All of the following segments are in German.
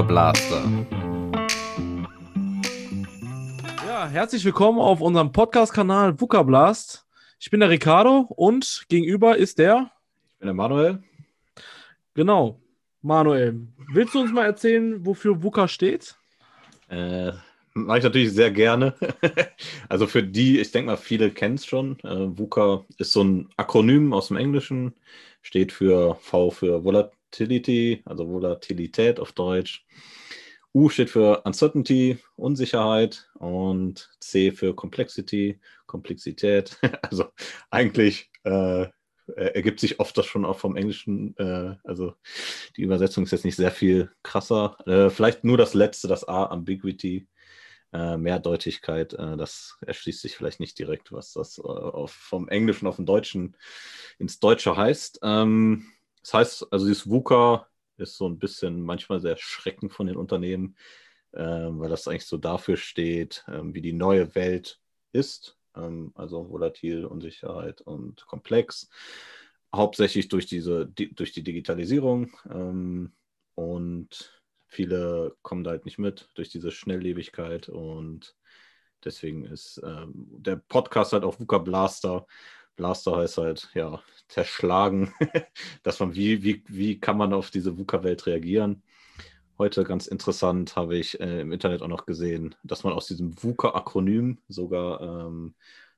Blaster. Ja, herzlich willkommen auf unserem Podcast-Kanal VUCA Blast. Ich bin der Ricardo und gegenüber ist der. Ich bin der Manuel. Genau. Manuel, willst du uns mal erzählen, wofür VUCA steht? Äh, Mache ich natürlich sehr gerne. also für die, ich denke mal, viele kennen es schon. Äh, VUCA ist so ein Akronym aus dem Englischen, steht für V für Volatility, also Volatilität auf Deutsch. U steht für Uncertainty, Unsicherheit und C für Complexity, Komplexität. Also eigentlich äh, ergibt sich oft das schon auch vom Englischen. Äh, also die Übersetzung ist jetzt nicht sehr viel krasser. Äh, vielleicht nur das letzte, das A, Ambiguity äh, Mehrdeutigkeit, äh, das erschließt sich vielleicht nicht direkt, was das äh, auf, vom Englischen auf den Deutschen ins Deutsche heißt. Ähm, das heißt, also dieses VUCA ist so ein bisschen manchmal sehr schreckend von den Unternehmen, ähm, weil das eigentlich so dafür steht, ähm, wie die neue Welt ist, ähm, also volatil, Unsicherheit und komplex, hauptsächlich durch diese, die, durch die Digitalisierung ähm, und viele kommen da halt nicht mit durch diese Schnelllebigkeit und deswegen ist ähm, der Podcast halt auch VUCA Blaster. Blaster heißt halt, ja, zerschlagen, dass man, wie, wie, wie kann man auf diese VUCA-Welt reagieren? Heute ganz interessant habe ich äh, im Internet auch noch gesehen, dass man aus diesem VUCA-Akronym sogar ähm,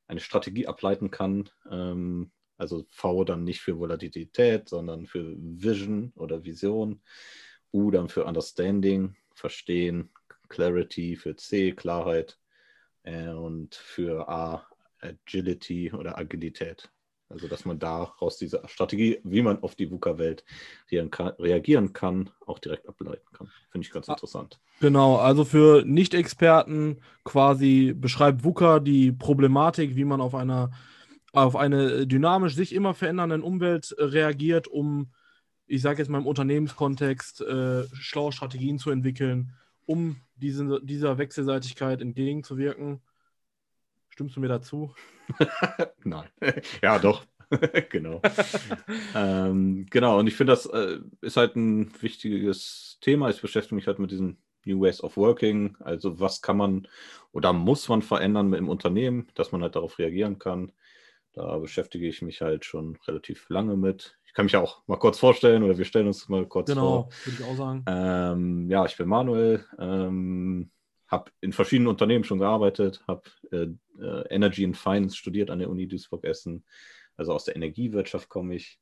eine Strategie ableiten kann. Ähm, also V dann nicht für Volatilität, sondern für Vision oder Vision. U dann für Understanding, Verstehen, Clarity für C, Klarheit äh, und für A, Agility oder Agilität. Also, dass man daraus diese Strategie, wie man auf die VUCA-Welt reagieren kann, auch direkt ableiten kann. Finde ich ganz interessant. Genau, also für Nicht-Experten quasi beschreibt VUCA die Problematik, wie man auf, einer, auf eine dynamisch sich immer verändernden Umwelt reagiert, um ich sage jetzt mal im Unternehmenskontext, äh, schlaue Strategien zu entwickeln, um diese, dieser Wechselseitigkeit entgegenzuwirken. Stimmst du mir dazu? Nein. ja, doch. genau. ähm, genau, und ich finde, das äh, ist halt ein wichtiges Thema. Ich beschäftige mich halt mit diesen New Ways of Working. Also, was kann man oder muss man verändern im Unternehmen, dass man halt darauf reagieren kann. Da beschäftige ich mich halt schon relativ lange mit. Ich kann mich auch mal kurz vorstellen oder wir stellen uns mal kurz genau, vor. Genau, würde ich auch sagen. Ähm, ja, ich bin Manuel, ähm, habe in verschiedenen Unternehmen schon gearbeitet, habe äh, äh, Energy and Finance studiert an der Uni Duisburg-Essen. Also aus der Energiewirtschaft komme ich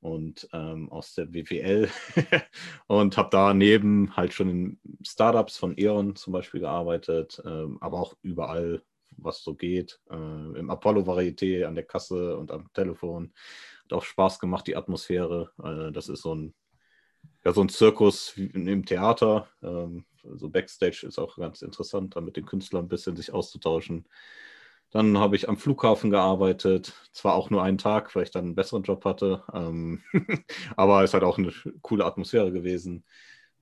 und ähm, aus der WWL und habe daneben halt schon in Startups von E.ON zum Beispiel gearbeitet, ähm, aber auch überall, was so geht. Äh, Im Apollo-Varieté an der Kasse und am Telefon hat auch Spaß gemacht, die Atmosphäre. Äh, das ist so ein, ja, so ein Zirkus im Theater. Ähm, so Backstage ist auch ganz interessant, da mit den Künstlern ein bisschen sich auszutauschen. Dann habe ich am Flughafen gearbeitet, zwar auch nur einen Tag, weil ich dann einen besseren Job hatte, ähm, aber es hat auch eine coole Atmosphäre gewesen.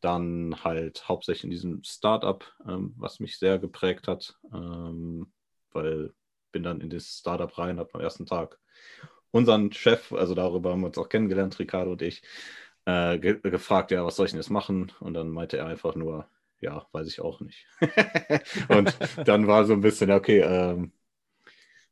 Dann halt hauptsächlich in diesem Startup, ähm, was mich sehr geprägt hat, ähm, weil bin dann in das Startup rein, habe am ersten Tag unseren Chef, also darüber haben wir uns auch kennengelernt, Ricardo und ich, äh, ge gefragt, ja, was soll ich denn jetzt machen? Und dann meinte er einfach nur, ja, weiß ich auch nicht. und dann war so ein bisschen, okay, ähm,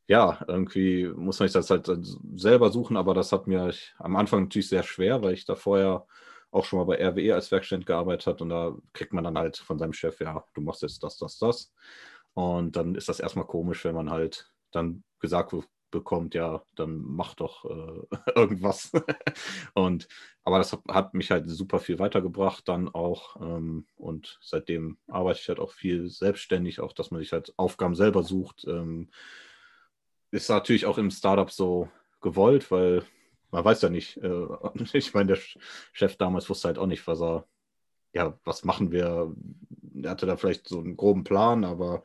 ja, irgendwie muss man sich das halt selber suchen, aber das hat mir am Anfang natürlich sehr schwer, weil ich da vorher auch schon mal bei RWE als Werkstudent gearbeitet habe und da kriegt man dann halt von seinem Chef, ja, du machst jetzt das, das, das. Und dann ist das erstmal komisch, wenn man halt dann gesagt bekommt, ja, dann mach doch äh, irgendwas. und aber das hat, mich halt super viel weitergebracht dann auch. Ähm, und seitdem arbeite ich halt auch viel selbstständig, auch dass man sich halt Aufgaben selber sucht. Ähm, ist natürlich auch im Startup so gewollt, weil man weiß ja nicht, äh, ich meine, der Chef damals wusste halt auch nicht, was er, ja, was machen wir. Er hatte da vielleicht so einen groben Plan, aber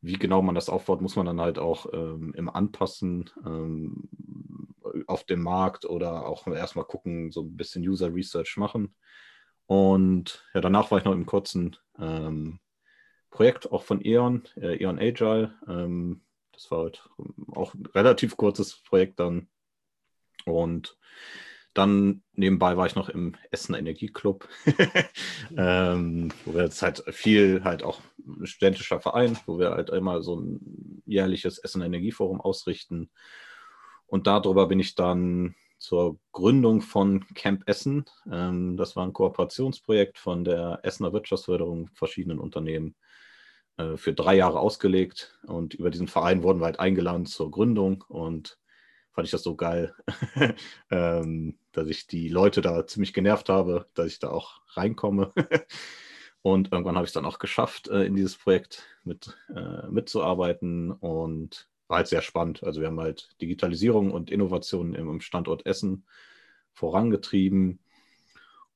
wie genau man das aufbaut, muss man dann halt auch ähm, im Anpassen ähm, auf dem Markt oder auch erstmal gucken, so ein bisschen User Research machen. Und ja, danach war ich noch im kurzen ähm, Projekt auch von E.ON, äh, E.ON Agile. Ähm, das war halt auch ein relativ kurzes Projekt dann. Und Dann nebenbei war ich noch im Essener Energieclub, ähm, wo wir jetzt halt viel halt auch ein studentischer Verein, wo wir halt immer so ein jährliches Essener Energieforum ausrichten. Und darüber bin ich dann zur Gründung von Camp Essen. Ähm, das war ein Kooperationsprojekt von der Essener Wirtschaftsförderung, verschiedenen Unternehmen, äh, für drei Jahre ausgelegt. Und über diesen Verein wurden wir halt eingeladen zur Gründung und fand ich das so geil, ähm, dass ich die Leute da ziemlich genervt habe, dass ich da auch reinkomme. und irgendwann habe ich es dann auch geschafft, äh, in dieses Projekt mit, äh, mitzuarbeiten und war halt sehr spannend. Also wir haben halt Digitalisierung und Innovation im Standort Essen vorangetrieben.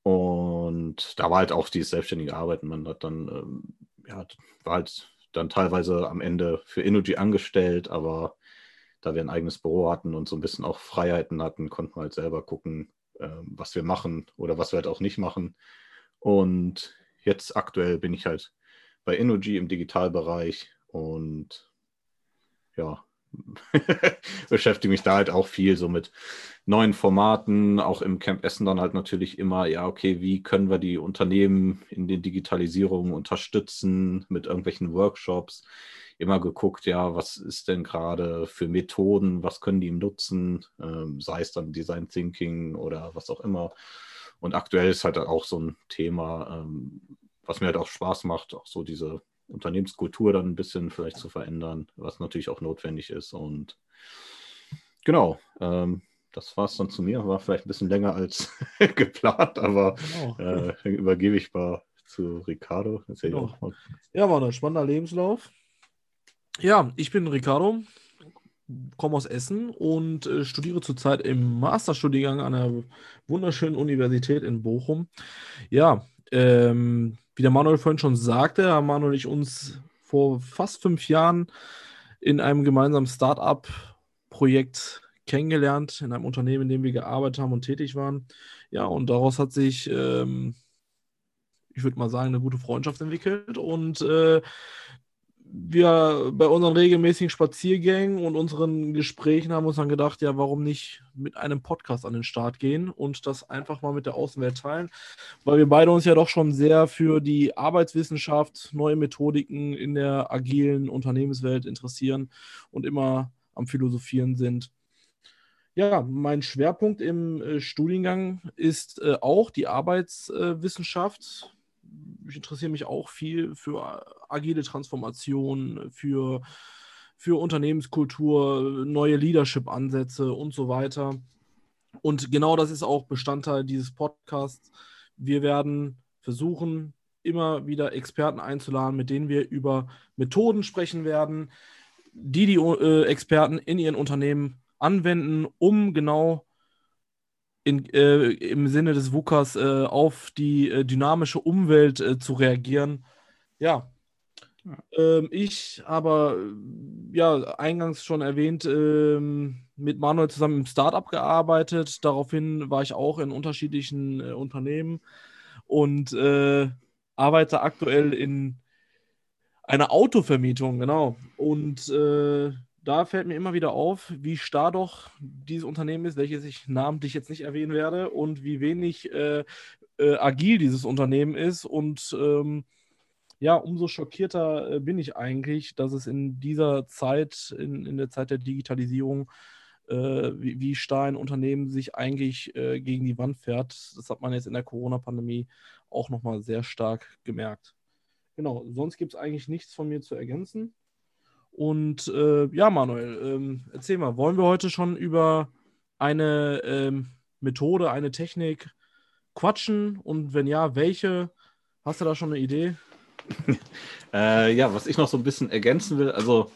Und da war halt auch dieses selbstständige Arbeiten. Man hat dann, ähm, ja, war halt dann teilweise am Ende für Energy angestellt, aber da wir ein eigenes Büro hatten und so ein bisschen auch Freiheiten hatten, konnten wir halt selber gucken, äh, was wir machen oder was wir halt auch nicht machen. Und jetzt aktuell bin ich halt bei Energy im Digitalbereich und ja, beschäftige mich da halt auch viel so mit neuen Formaten, auch im Camp Essen dann halt natürlich immer, ja, okay, wie können wir die Unternehmen in den Digitalisierungen unterstützen mit irgendwelchen Workshops? Immer geguckt, ja, was ist denn gerade für Methoden, was können die nutzen, ähm, sei es dann Design Thinking oder was auch immer. Und aktuell ist halt auch so ein Thema, ähm, was mir halt auch Spaß macht, auch so diese Unternehmenskultur dann ein bisschen vielleicht zu verändern, was natürlich auch notwendig ist. Und genau, ähm, das war es dann zu mir. War vielleicht ein bisschen länger als geplant, aber genau. äh, übergebe ich mal zu Ricardo. Genau. Ja, war ein spannender Lebenslauf. Ja, ich bin Ricardo, komme aus Essen und äh, studiere zurzeit im Masterstudiengang an einer wunderschönen Universität in Bochum. Ja, ähm, wie der Manuel vorhin schon sagte, haben Manuel und ich uns vor fast fünf Jahren in einem gemeinsamen Start-up-Projekt kennengelernt, in einem Unternehmen, in dem wir gearbeitet haben und tätig waren. Ja, und daraus hat sich, ähm, ich würde mal sagen, eine gute Freundschaft entwickelt. Und äh, wir bei unseren regelmäßigen Spaziergängen und unseren Gesprächen haben uns dann gedacht, ja, warum nicht mit einem Podcast an den Start gehen und das einfach mal mit der Außenwelt teilen, weil wir beide uns ja doch schon sehr für die Arbeitswissenschaft, neue Methodiken in der agilen Unternehmenswelt interessieren und immer am Philosophieren sind. Ja, mein Schwerpunkt im äh, Studiengang ist äh, auch die Arbeitswissenschaft ich interessiere mich auch viel für agile Transformation, für, für Unternehmenskultur, neue Leadership-Ansätze und so weiter. Und genau das ist auch Bestandteil dieses Podcasts. Wir werden versuchen, immer wieder Experten einzuladen, mit denen wir über Methoden sprechen werden, die die äh, Experten in ihren Unternehmen anwenden, um genau in, äh, im Sinne des WUKAs äh, auf die äh, dynamische Umwelt äh, zu reagieren. Ja. Ähm, ich aber, ja, eingangs schon erwähnt, ähm, mit Manuel zusammen im Startup gearbeitet. Daraufhin war ich auch in unterschiedlichen äh, Unternehmen und äh, arbeite aktuell in einer Autovermietung, genau. Und da fällt mir immer wieder auf, wie starr doch dieses Unternehmen ist, welches ich namentlich jetzt nicht erwähnen werde, und wie wenig äh, äh, agil dieses Unternehmen ist. Und ähm, ja, umso schockierter äh, bin ich eigentlich, dass es in dieser Zeit, in, in der Zeit der Digitalisierung, äh, wie, wie starr ein Unternehmen sich eigentlich äh, gegen die Wand fährt. Das hat man jetzt in der Corona-Pandemie auch nochmal sehr stark gemerkt. Genau, sonst gibt es eigentlich nichts von mir zu ergänzen. Und äh, ja, Manuel, ähm, erzähl mal, wollen wir heute schon über eine ähm, Methode, eine Technik quatschen? Und wenn ja, welche? Hast du da schon eine Idee? äh, ja, was ich noch so ein bisschen ergänzen will, also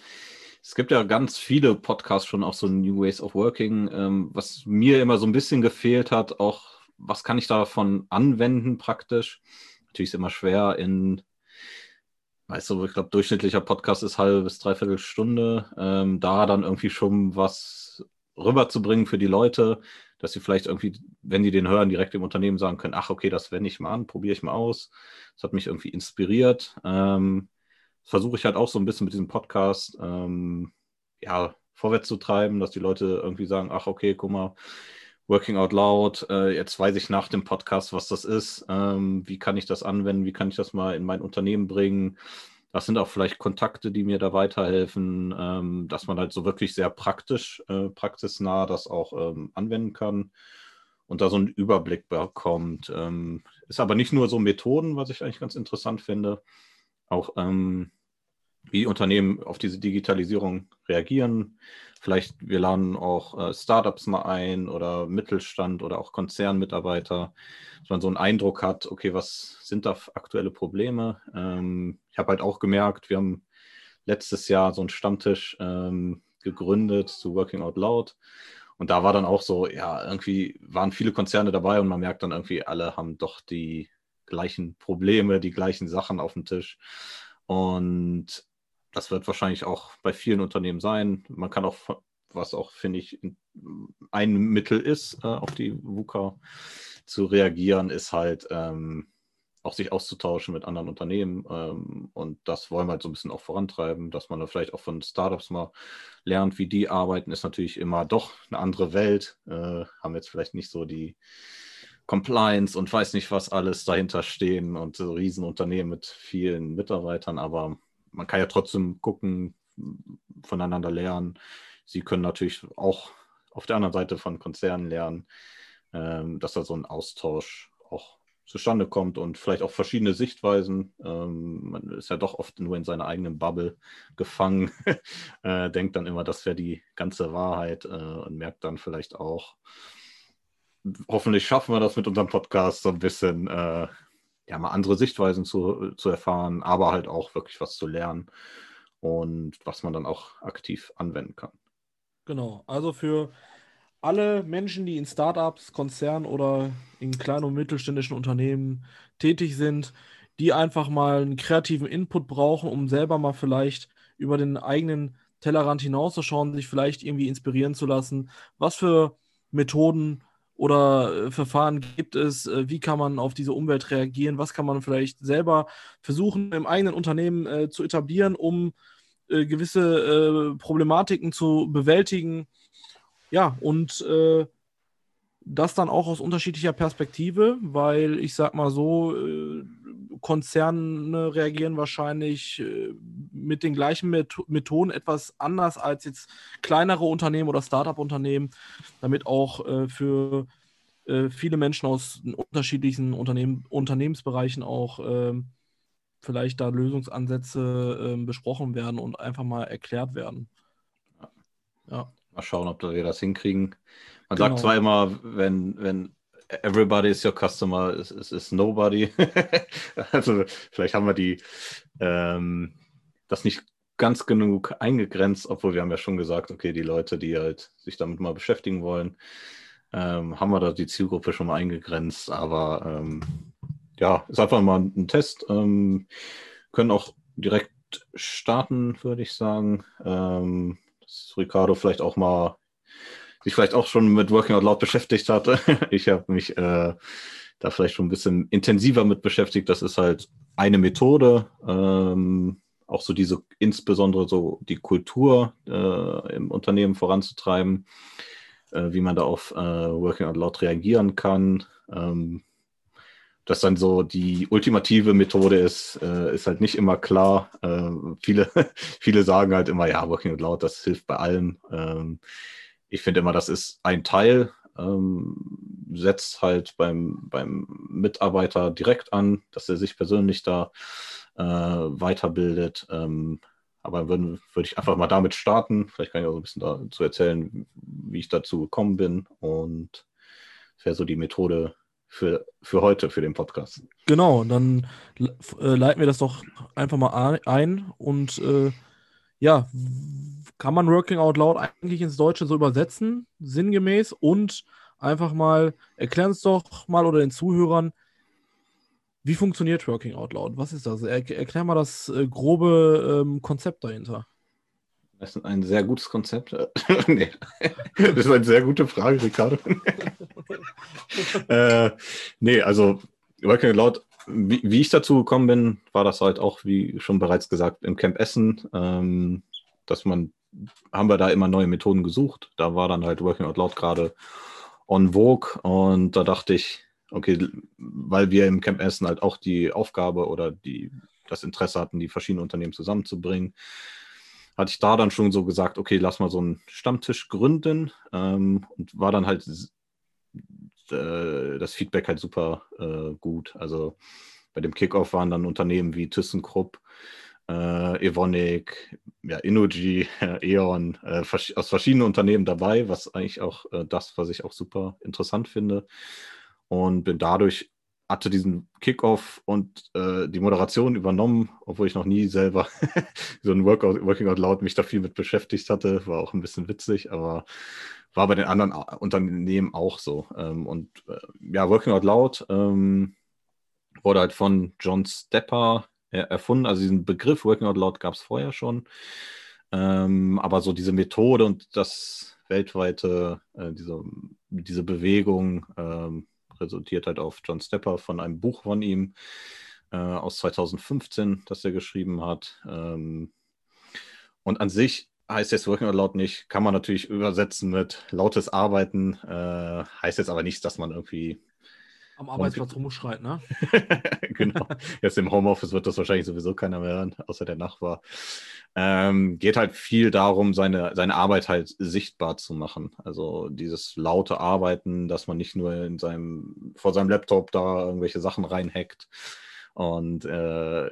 es gibt ja ganz viele Podcasts schon auch so New Ways of Working. Ähm, was mir immer so ein bisschen gefehlt hat, auch was kann ich davon anwenden praktisch? Natürlich ist immer schwer in weißt du, ich glaube, durchschnittlicher Podcast ist halbe bis dreiviertel Stunde. Ähm, da dann irgendwie schon was rüberzubringen für die Leute, dass sie vielleicht irgendwie, wenn die den hören, direkt im Unternehmen sagen können, ach okay, das wende ich mal an, probiere ich mal aus. Das hat mich irgendwie inspiriert. Ähm, versuche ich halt auch so ein bisschen mit diesem Podcast, ähm, ja, vorwärts zu treiben, dass die Leute irgendwie sagen, ach okay, guck mal, Working Out Loud, äh, jetzt weiß ich nach dem Podcast, was das ist, ähm, wie kann ich das anwenden, wie kann ich das mal in mein Unternehmen bringen. Das sind auch vielleicht Kontakte, die mir da weiterhelfen, ähm, dass man halt so wirklich sehr praktisch, äh, praxisnah das auch ähm, anwenden kann und da so einen Überblick bekommt. Ähm, ist aber nicht nur so Methoden, was ich eigentlich ganz interessant finde, auch ähm, wie Unternehmen auf diese Digitalisierung reagieren. Vielleicht wir laden auch äh, Startups mal ein oder Mittelstand oder auch Konzernmitarbeiter, dass man so einen Eindruck hat, okay, was sind da aktuelle Probleme? Ähm, ich habe halt auch gemerkt, wir haben letztes Jahr so einen Stammtisch ähm, gegründet zu Working Out Loud. Und da war dann auch so, ja, irgendwie waren viele Konzerne dabei und man merkt dann irgendwie, alle haben doch die gleichen Probleme, die gleichen Sachen auf dem Tisch. Und das wird wahrscheinlich auch bei vielen Unternehmen sein. Man kann auch, was auch, finde ich, ein Mittel ist, äh, auf die VUCA zu reagieren, ist halt ähm, auch sich auszutauschen mit anderen Unternehmen. Ähm, und das wollen wir halt so ein bisschen auch vorantreiben, dass man da vielleicht auch von Startups mal lernt, wie die arbeiten, ist natürlich immer doch eine andere Welt. Äh, haben jetzt vielleicht nicht so die Compliance und weiß nicht, was alles dahinter stehen und so Riesenunternehmen mit vielen Mitarbeitern, aber man kann ja trotzdem gucken, voneinander lernen. Sie können natürlich auch auf der anderen Seite von Konzernen lernen, ähm, dass da so ein Austausch auch zustande kommt und vielleicht auch verschiedene Sichtweisen. Ähm, man ist ja doch oft nur in seiner eigenen Bubble gefangen, äh, denkt dann immer, das wäre die ganze Wahrheit äh, und merkt dann vielleicht auch, hoffentlich schaffen wir das mit unserem Podcast so ein bisschen äh, ja, mal andere Sichtweisen zu, zu erfahren, aber halt auch wirklich was zu lernen und was man dann auch aktiv anwenden kann. Genau, also für alle Menschen, die in Startups, Konzernen oder in kleinen und mittelständischen Unternehmen tätig sind, die einfach mal einen kreativen Input brauchen, um selber mal vielleicht über den eigenen Tellerrand hinauszuschauen, sich vielleicht irgendwie inspirieren zu lassen, was für Methoden oder äh, Verfahren gibt es? Äh, wie kann man auf diese Umwelt reagieren? Was kann man vielleicht selber versuchen, im eigenen Unternehmen äh, zu etablieren, um äh, gewisse äh, Problematiken zu bewältigen? Ja, und äh, das dann auch aus unterschiedlicher Perspektive, weil ich sag mal so, Konzerne reagieren wahrscheinlich äh, mit den gleichen Methoden etwas anders als jetzt kleinere Unternehmen oder Startup-Unternehmen, damit auch äh, für äh, viele Menschen aus unterschiedlichen Unternehmen, Unternehmensbereichen auch ähm, vielleicht da Lösungsansätze ähm, besprochen werden und einfach mal erklärt werden. Ja. Mal schauen, ob wir das hinkriegen. Man genau. sagt zwar immer, wenn, wenn everybody is your customer, is, is, is nobody. also vielleicht haben wir die ähm, das nicht ganz genug eingegrenzt, obwohl wir haben ja schon gesagt, okay, die Leute, die halt sich damit mal beschäftigen wollen, ähm, haben wir da die Zielgruppe schon mal eingegrenzt, aber ähm, ja, ist einfach mal ein Test. Ähm, können auch direkt starten, würde ich sagen. Ähm, dass Ricardo vielleicht auch mal sich vielleicht auch schon mit Working Out Loud beschäftigt hatte. Ich habe mich äh, da vielleicht schon ein bisschen intensiver mit beschäftigt. Das ist halt eine Methode, ähm, auch so diese, insbesondere so die Kultur äh, im Unternehmen voranzutreiben, äh, wie man da auf äh, Working Out Loud reagieren kann. Ähm, dass dann so die ultimative Methode ist, äh, ist halt nicht immer klar. Äh, viele, viele sagen halt immer, ja, Working Out Loud, das hilft bei allem. Ähm, ich finde immer, das ist ein Teil, ähm, setzt halt beim, beim Mitarbeiter direkt an, dass er sich persönlich da äh, weiterbildet. Ähm, aber würde würd ich einfach mal damit starten. Vielleicht kann ich auch ein bisschen dazu erzählen, wie ich dazu gekommen bin. Und das wäre so die Methode für, für heute, für den Podcast. Genau, dann äh, leiten wir das doch einfach mal ein und äh, ja, kann man Working Out Loud eigentlich ins Deutsche so übersetzen, sinngemäß und einfach mal, erklären es doch mal oder den Zuhörern, wie funktioniert Working Out Loud? Was ist das? Er, erklär mal das äh, grobe ähm, Konzept dahinter. Das ist ein sehr gutes Konzept. nee. Das ist eine sehr gute Frage, Ricardo. äh, nee, also Working Out Loud, wie, wie, ich dazu gekommen bin, war das halt auch, wie schon bereits gesagt, im Camp Essen, ähm, dass man haben wir da immer neue Methoden gesucht. Da war dann halt Working Out Loud gerade on Vogue und da dachte ich, okay, weil wir im Camp Essen halt auch die Aufgabe oder die, das Interesse hatten, die verschiedenen Unternehmen zusammenzubringen, hatte ich da dann schon so gesagt, okay, lass mal so einen Stammtisch gründen ähm, und war dann halt äh, das Feedback halt super äh, gut. Also bei dem Kickoff waren dann Unternehmen wie ThyssenKrupp, äh, Evonik, ja, Innogy, E.ON, äh, aus verschiedenen Unternehmen dabei, was eigentlich auch äh, das, was ich auch super interessant finde. Und bin dadurch hatte diesen Kickoff und äh, die Moderation übernommen, obwohl ich noch nie selber so ein Workout, Working Out Loud mich da viel mit beschäftigt hatte. War auch ein bisschen witzig, aber war bei den anderen Unternehmen auch so. Ähm, und äh, ja, Working Out Loud ähm, wurde halt von John Stepper erfunden. Also diesen Begriff Working Out Loud gab es vorher schon. Ähm, aber so diese Methode und das weltweite, äh, diese, diese Bewegung, ähm, resultiert halt auf John Stepper von einem Buch von ihm äh, aus 2015, das er geschrieben hat. Ähm, und an sich heißt jetzt Working Out Loud nicht, kann man natürlich übersetzen mit lautes Arbeiten, äh, heißt jetzt aber nicht, dass man irgendwie am Arbeitsplatz rumschreit, ne? genau. Jetzt im Homeoffice wird das wahrscheinlich sowieso keiner mehr hören, außer der Nachbar. Ähm, geht halt viel darum, seine, seine Arbeit halt sichtbar zu machen. Also dieses laute Arbeiten, dass man nicht nur in seinem, vor seinem Laptop da irgendwelche Sachen reinhackt und äh,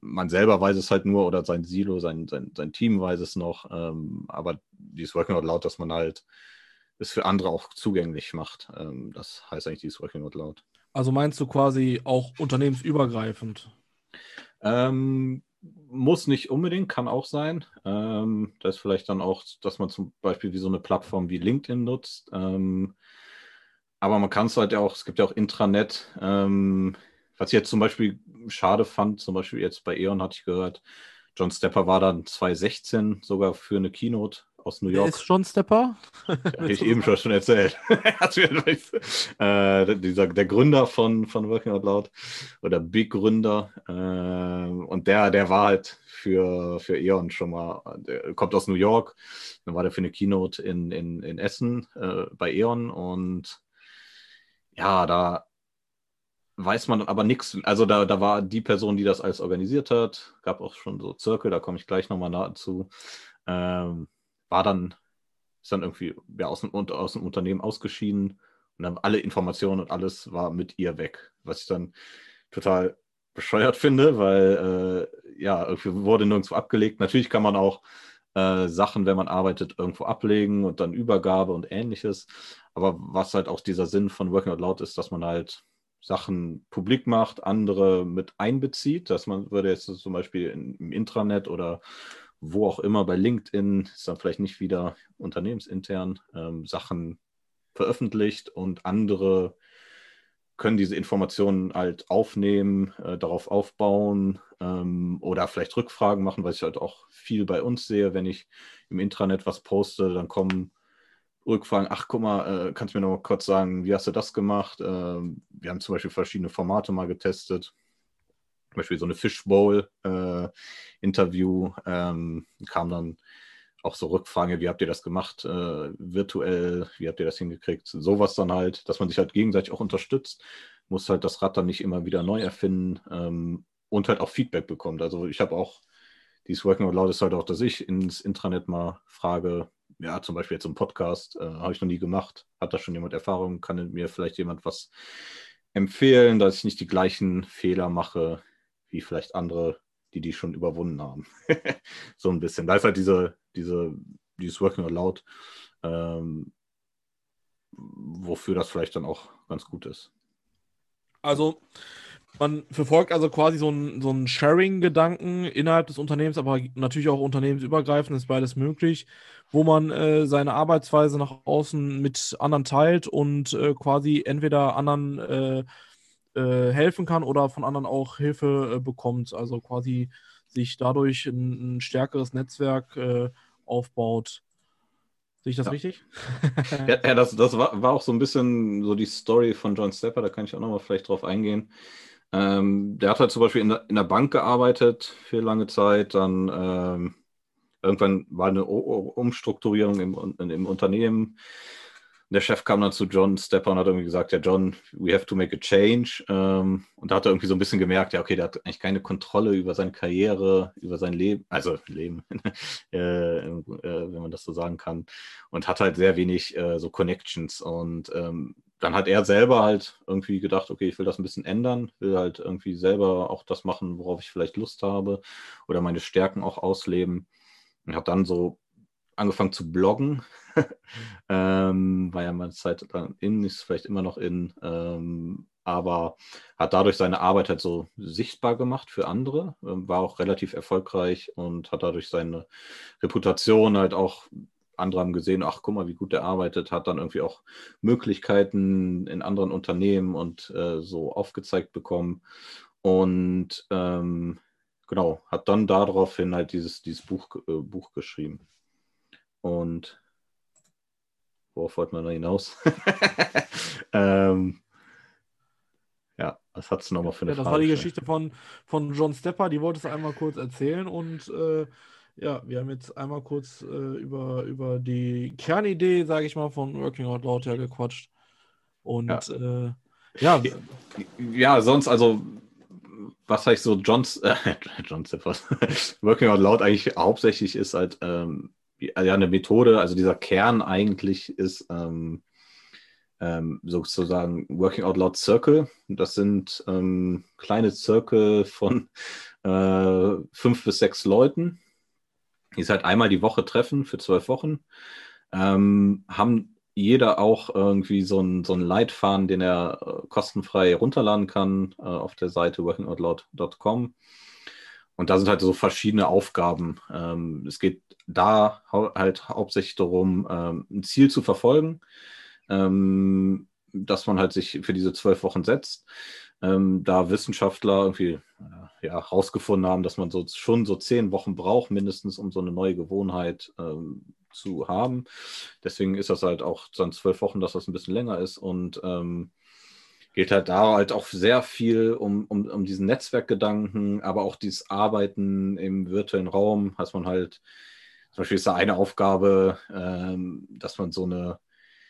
man selber weiß es halt nur oder sein Silo, sein, sein, sein Team weiß es noch. Ähm, aber dieses Working Out Loud, dass man halt es für andere auch zugänglich macht. Ähm, das heißt eigentlich dieses Working Out Loud. Also meinst du quasi auch unternehmensübergreifend? Ähm, muss nicht unbedingt, kann auch sein. Ähm, das ist vielleicht dann auch, dass man zum Beispiel wie so eine Plattform wie LinkedIn nutzt. Ähm, aber man kann es halt auch, es gibt ja auch Intranet. Ähm, was ich jetzt zum Beispiel schade fand, zum Beispiel jetzt bei E.ON hatte ich gehört, John Stepper war dann 2016 sogar für eine Keynote aus New York. Wer ist John Stepper? Habe ich eben schon, erzählt. äh, dieser, der Gründer von, von Working Out Loud oder Big Gründer. Äh, und der, der war halt für, für E.ON schon mal, der kommt aus New York. Dann war der für eine Keynote in, in, in Essen äh, bei E.ON und ja, da weiß man aber nichts. Also da, da war die Person, die das alles organisiert hat, gab auch schon so Zirkel, da komme ich gleich nochmal dazu. Ähm, war dann, ist dann irgendwie ja, aus, dem, aus dem Unternehmen ausgeschieden und dann alle Informationen und alles war mit ihr weg. Was ich dann total bescheuert finde, weil äh, ja, irgendwie wurde nirgendwo abgelegt. Natürlich kann man auch äh, Sachen, wenn man arbeitet, irgendwo ablegen und dann Übergabe und ähnliches. Aber was halt auch dieser Sinn von Working Out Loud ist, dass man halt Sachen publik macht, andere mit einbezieht, dass man würde jetzt zum Beispiel im Intranet oder wo auch immer bei LinkedIn, ist dann vielleicht nicht wieder unternehmensintern, ähm, Sachen veröffentlicht und andere können diese Informationen halt aufnehmen, äh, darauf aufbauen ähm, oder vielleicht Rückfragen machen, was ich halt auch viel bei uns sehe, wenn ich im Intranet was poste, dann kommen Rückfragen, ach guck mal, äh, kannst du mir noch mal kurz sagen, wie hast du das gemacht? Ähm, wir haben zum Beispiel verschiedene Formate mal getestet zum Beispiel so eine Fishbowl-Interview, äh, ähm, kam dann auch so Rückfragen, wie habt ihr das gemacht, äh, virtuell, wie habt ihr das hingekriegt, sowas dann halt, dass man sich halt gegenseitig auch unterstützt, muss halt das Rad dann nicht immer wieder neu erfinden ähm, und halt auch Feedback bekommt. Also ich habe auch, dieses Working Out Loud ist halt auch, dass ich ins Intranet mal frage, ja, zum Beispiel jetzt im Podcast, äh, habe ich noch nie gemacht, hat da schon jemand Erfahrung, kann mir vielleicht jemand was empfehlen, dass ich nicht die gleichen Fehler mache, wie vielleicht andere, die die schon überwunden haben. so ein bisschen. Da ist halt diese, diese, dieses Working Aloud, ähm, wofür das vielleicht dann auch ganz gut ist. Also, man verfolgt also quasi so einen so Sharing-Gedanken innerhalb des Unternehmens, aber natürlich auch unternehmensübergreifend ist beides möglich, wo man äh, seine Arbeitsweise nach außen mit anderen teilt und äh, quasi entweder anderen äh, äh, helfen kann oder von anderen auch Hilfe äh, bekommt. Also quasi sich dadurch ein, ein stärkeres Netzwerk äh, aufbaut. Sehe ich das ja. richtig? ja, ja, das, das war, war, auch so ein bisschen so die Story von John Stepper, da kann ich auch nochmal vielleicht drauf eingehen. Ähm, der hat halt zum Beispiel in der, in der, Bank gearbeitet für lange Zeit, dann ähm, irgendwann war eine o Umstrukturierung im, im Unternehmen der Chef kam dann zu John Stepper und hat irgendwie gesagt, ja John, we have to make a change. Ähm, und da hat er irgendwie so ein bisschen gemerkt, ja okay, der hat eigentlich keine Kontrolle über seine Karriere, über sein Leben, also Leben, äh, äh, wenn man das so sagen kann. Und hat halt sehr wenig äh, so Connections. Und ähm, dann hat er selber halt irgendwie gedacht, okay, ich will das ein bisschen ändern, will halt irgendwie selber auch das machen, worauf ich vielleicht Lust habe oder meine Stärken auch ausleben. Und hat dann so angefangen zu bloggen. ähm, war ja mal Zeit dann in, ist vielleicht immer noch in, ähm, aber hat dadurch seine Arbeit halt so sichtbar gemacht für andere, ähm, war auch relativ erfolgreich und hat dadurch seine Reputation halt auch andere haben gesehen, ach guck mal, wie gut der arbeitet, hat dann irgendwie auch Möglichkeiten in anderen Unternehmen und äh, so aufgezeigt bekommen. Und ähm, genau, hat dann daraufhin halt dieses, dieses Buch, äh, Buch geschrieben. Und worauf wollte man da hinaus? ähm, ja, was hat es nochmal für eine ja, Das Frage war die Geschichte von, von John Stepper, die wollte es einmal kurz erzählen und äh, ja, wir haben jetzt einmal kurz äh, über, über die Kernidee, sage ich mal, von Working Out Loud ja gequatscht. Und ja, äh, ja. ja, sonst, also was heißt so Johns, äh, John Stepper, Working Out Loud eigentlich hauptsächlich ist halt ähm, ja eine Methode, also dieser Kern eigentlich ist ähm, ähm, sozusagen Working Out Loud Circle. Das sind ähm, kleine Circle von äh, fünf bis sechs Leuten, die sich halt einmal die Woche treffen für zwölf Wochen, ähm, haben jeder auch irgendwie so einen so Leitfaden, den er äh, kostenfrei runterladen kann äh, auf der Seite workingoutloud.com. Und da sind halt so verschiedene Aufgaben. Ähm, es geht da halt hauptsächlich darum, ähm, ein Ziel zu verfolgen, ähm, dass man halt sich für diese zwölf Wochen setzt. Ähm, da Wissenschaftler irgendwie äh, ja, herausgefunden haben, dass man so schon so zehn Wochen braucht, mindestens, um so eine neue Gewohnheit ähm, zu haben. Deswegen ist das halt auch dann zwölf Wochen, dass das ein bisschen länger ist. Und ähm, geht halt da halt auch sehr viel um, um, um diesen Netzwerkgedanken, aber auch dieses Arbeiten im virtuellen Raum, dass man halt, zum Beispiel ist da eine Aufgabe, ähm, dass man so eine,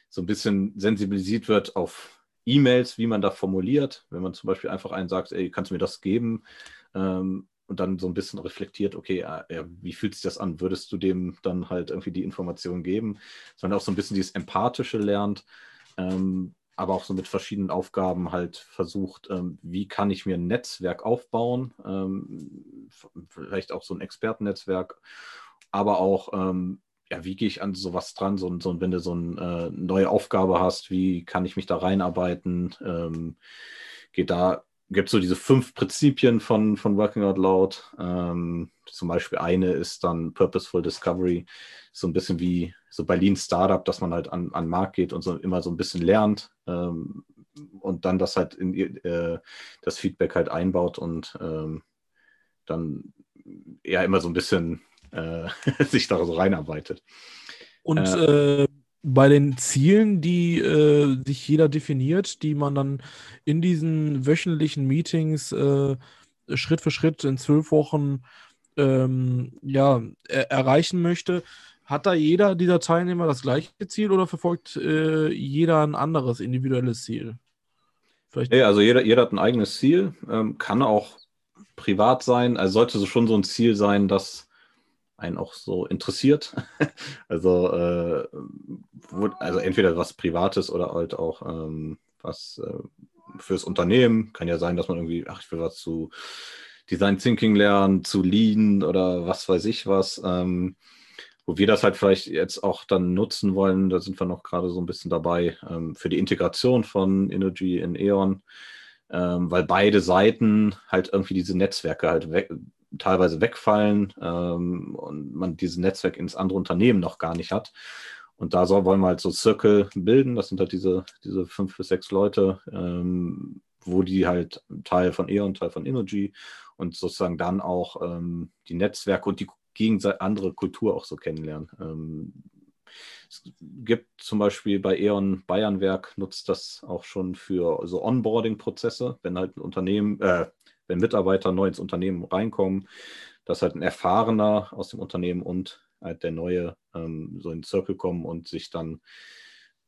so ein bisschen sensibilisiert wird auf E-Mails, wie man da formuliert. Wenn man zum Beispiel einfach einen sagt, ey, kannst du mir das geben? Ähm, und dann so ein bisschen reflektiert, okay, ja, wie fühlt sich das an? Würdest du dem dann halt irgendwie die Information geben? Sondern auch so ein bisschen dieses Empathische lernt. Ähm, aber auch so mit verschiedenen Aufgaben halt versucht, ähm, wie kann ich mir ein Netzwerk aufbauen, ähm, vielleicht auch so ein Expertennetzwerk, aber auch, ähm, ja, wie gehe ich an sowas dran, so, so, wenn du so eine äh, neue Aufgabe hast, wie kann ich mich da reinarbeiten, ähm, geht da, gibt es so diese fünf Prinzipien von, von Working Out Loud, ähm, zum Beispiel eine ist dann Purposeful Discovery, so ein bisschen wie so bei Lean Startup, dass man halt an, an den Markt geht und so immer so ein bisschen lernt ähm, und dann das halt in äh, das Feedback halt einbaut und ähm, dann ja immer so ein bisschen äh, sich da so reinarbeitet. Und äh, äh, bei den Zielen, die äh, sich jeder definiert, die man dann in diesen wöchentlichen Meetings äh, Schritt für Schritt in zwölf Wochen ähm, ja, er erreichen möchte, hat da jeder dieser Teilnehmer das gleiche Ziel oder verfolgt äh, jeder ein anderes individuelles Ziel? Ja, also jeder, jeder hat ein eigenes Ziel, ähm, kann auch privat sein, also sollte so schon so ein Ziel sein, das einen auch so interessiert. also, äh, also entweder was Privates oder halt auch ähm, was äh, fürs Unternehmen. Kann ja sein, dass man irgendwie, ach, ich will was zu Design Thinking lernen, zu Lean oder was weiß ich was. Ähm, wo wir das halt vielleicht jetzt auch dann nutzen wollen, da sind wir noch gerade so ein bisschen dabei, ähm, für die Integration von Energy in E.ON, ähm, weil beide Seiten halt irgendwie diese Netzwerke halt teilweise wegfallen ähm, und man dieses Netzwerk ins andere Unternehmen noch gar nicht hat. Und da soll, wollen wir halt so Circle bilden, das sind halt diese, diese fünf bis sechs Leute, ähm, wo die halt Teil von E.ON, Teil von Energy und sozusagen dann auch ähm, die Netzwerke und die gegenseitig andere Kultur auch so kennenlernen. Ähm, es gibt zum Beispiel bei E.ON Bayernwerk nutzt das auch schon für so Onboarding-Prozesse, wenn halt ein Unternehmen, äh, wenn Mitarbeiter neu ins Unternehmen reinkommen, dass halt ein Erfahrener aus dem Unternehmen und halt der Neue ähm, so in den Circle kommen und sich dann